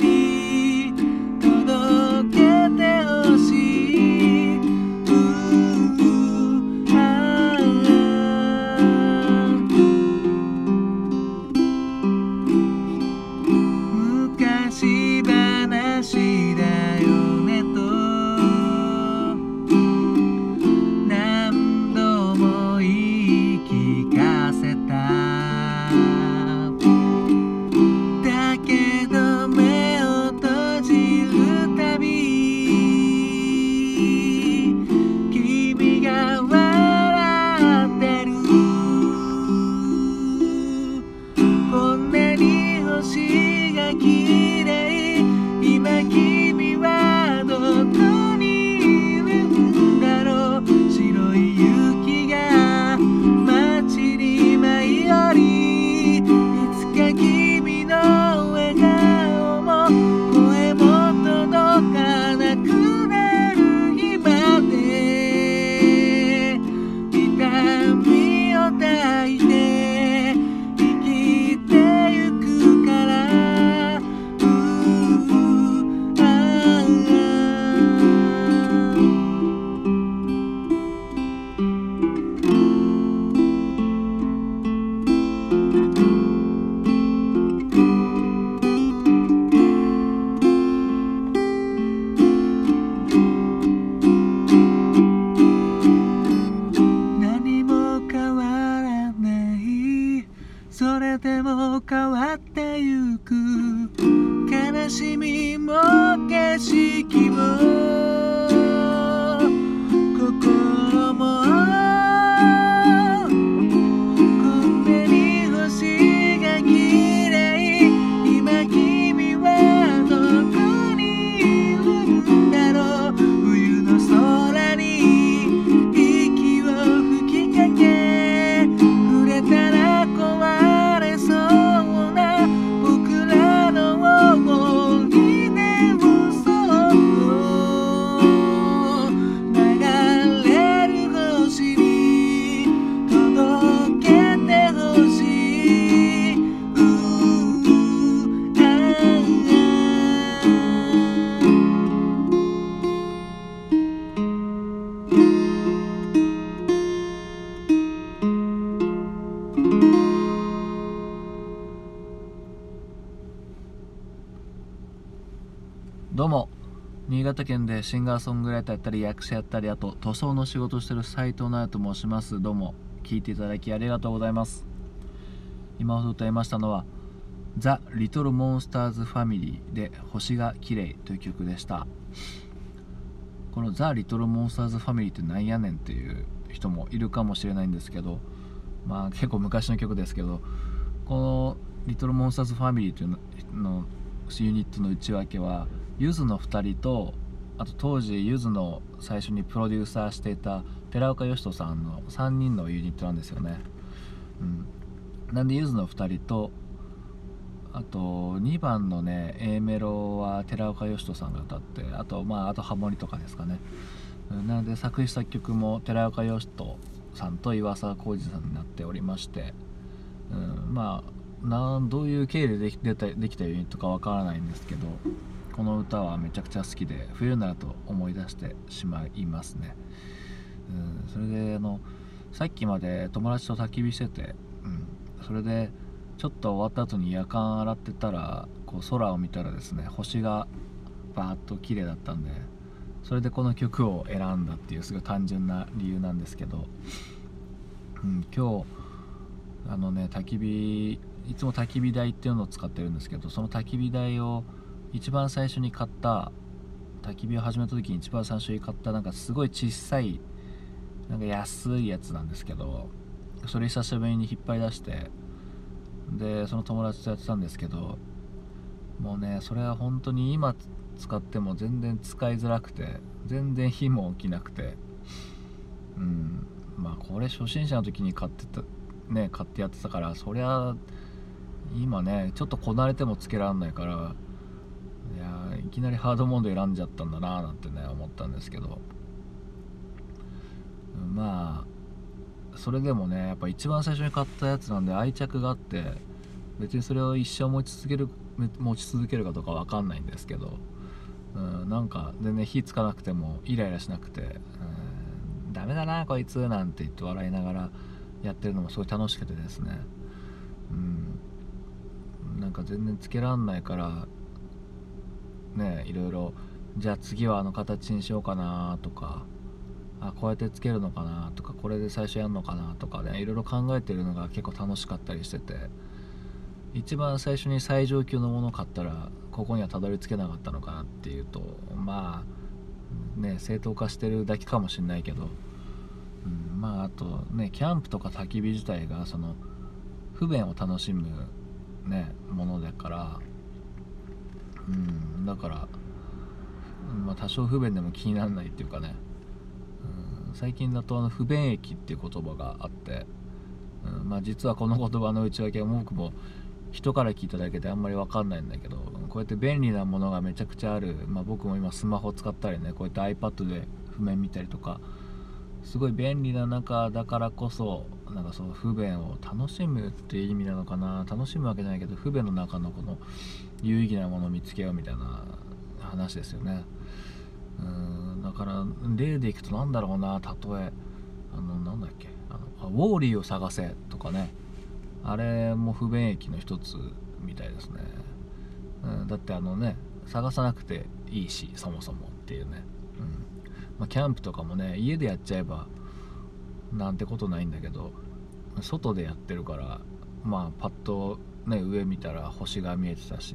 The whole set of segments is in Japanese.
You. 潟県でシンガーソングライターやったり役者やったりあと塗装の仕事してる斉藤直と申します。どうも聞いていただきありがとうございます。今ほど歌いましたのは「ザ・リトル・モンスターズ・ファミリー」で「星が綺麗という曲でした。この「ザ・リトル・モンスターズ・ファミリー」ってなんやねんっていう人もいるかもしれないんですけどまあ結構昔の曲ですけどこの「リトル・モンスターズ・ファミリー」というののユニットの内訳はゆずの2人とあと当時ゆずの最初にプロデューサーしていた寺岡義人さんの3人のユニットなんですよね、うん、なんでゆずの2人とあと2番のね A メロは寺岡義人さんが歌ってあとまああとハモリとかですかね。うん。なので作詞作曲も寺岡義人さんと岩沢浩二さんになっておりまして、うん、まあなんどういう経緯でできたできたユニットかわからないんですけどこの歌はめちゃくちゃ好きで冬になると思い出してしまいますね、うん、それであのさっきまで友達と焚き火してて、うん、それでちょっと終わった後に夜間洗ってたらこう空を見たらですね星がバーッと綺麗だったんでそれでこの曲を選んだっていうすごい単純な理由なんですけど、うん、今日あのね焚き火いつも焚き火台っていうのを使ってるんですけどその焚き火台を一番最初に買った焚き火を始めた時に一番最初に買ったなんかすごい小さいなんか安いやつなんですけどそれ久しぶりに引っ張り出してでその友達とやってたんですけどもうねそれは本当に今使っても全然使いづらくて全然火も起きなくてうんまあこれ初心者の時に買ってたね買ってやってたからそりゃ今ねちょっとこなれてもつけらんないからいきなりハードモード選んじゃったんだななんてね思ったんですけど。まあそれでもねやっぱ一番最初に買ったやつなんで愛着があって別にそれを一生持ち続ける持ち続けるかどうかわかんないんですけど、うん、なんか全然火つかなくてもイライラしなくて、うん、ダメだなこいつなんて言って笑いながらやってるのもすごい楽しくてですね。うん。なんか全然つけらんないからねいろいろじゃあ次はあの形にしようかなとかあこうやってつけるのかなとかこれで最初やるのかなとかねいろいろ考えてるのが結構楽しかったりしてて一番最初に最上級のものを買ったらここにはたどり着けなかったのかなっていうとまあね正当化してるだけかもしんないけど、うん、まああとねキャンプとか焚き火自体がその不便を楽しむねものだからうんだから、まあ、多少不便でも気にならないっていうかね、うん、最近だとあの不便益っていう言葉があって、うんまあ、実はこの言葉の内訳は僕も人から聞いただけであんまり分かんないんだけどこうやって便利なものがめちゃくちゃある、まあ、僕も今スマホ使ったりねこうやって iPad で譜面見たりとかすごい便利な中だからこそなんかその不便を楽しむっていう意味なのかな。楽しむわけじゃないけど不便の中のこの有意義なものを見つけようみたいな話ですよね。うん。だから例でいくとなんだろうな例え。あのなんだっけ。あのウォーリーを探せとかね。あれも不便益の一つみたいですね、うん、だってあのね探さなくていいしそもそもっていうね、うん。まあ、キャンプとかもね家でやっちゃえばなんてことないんだけど外でやってるからまあパッとね上見たら星が見えてたし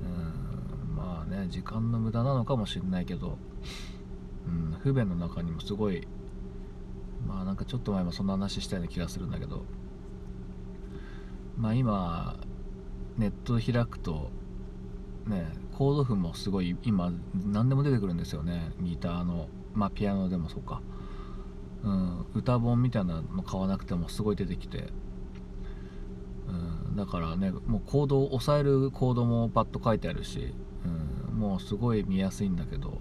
うんまあね時間の無駄なのかもしれないけど、うん、不便の中にもすごいまあなんかちょっと前もそんな話したような気がするんだけどまあ今ネット開くとねコード譜もすごい今何でも出てくるんですよね。ギターのまあピアノでもそうか、うん、歌本みたいなの買わなくてもすごい出てきて、うん、だからねもうコードを押さえるコードもパッと書いてあるし、うん、もうすごい見やすいんだけど。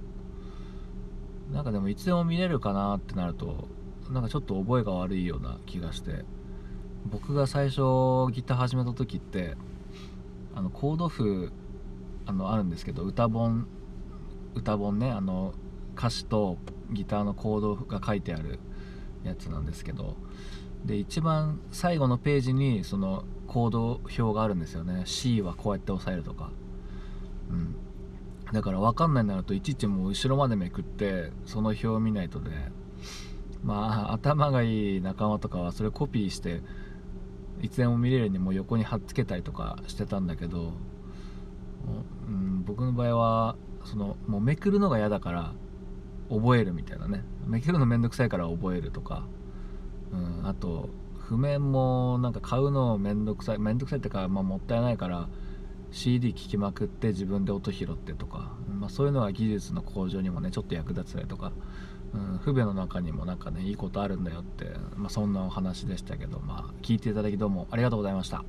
なんかでもいつでも見れるかなってなるとなんかちょっと覚えが悪いような気がして。僕が最初ギター始めた時ってあのコード譜あのあるんですけど歌本歌本ねあの歌詞とギターのコードが書いてあるやつなんですけどで一番最後のページにそのコード表があるんですよね。C はこうやって押さえるとか。うん。だから分かんないになるといちいちもう後ろまでめくってその表を見ないとねまあ頭がいい仲間とかはそれコピーしていつでも見れるようにもう横に貼っつけたりとかしてたんだけど、うん、僕の場合はそのもうめくるのが嫌だから覚えるみたいなね。めくるのめんどくさいから覚えるとか、うん、あと譜面もなんか買うのめんどくさい。めんどくさいってか、まあ、もったいないから CD 聴きまくって自分で音拾ってとか、まあ、そういうのは技術の向上にもねちょっと役立つたりとか、うん、不便の中にもなんかねいいことあるんだよって、まあ、そんなお話でしたけど、まあ、聞いていただきどうもありがとうございました。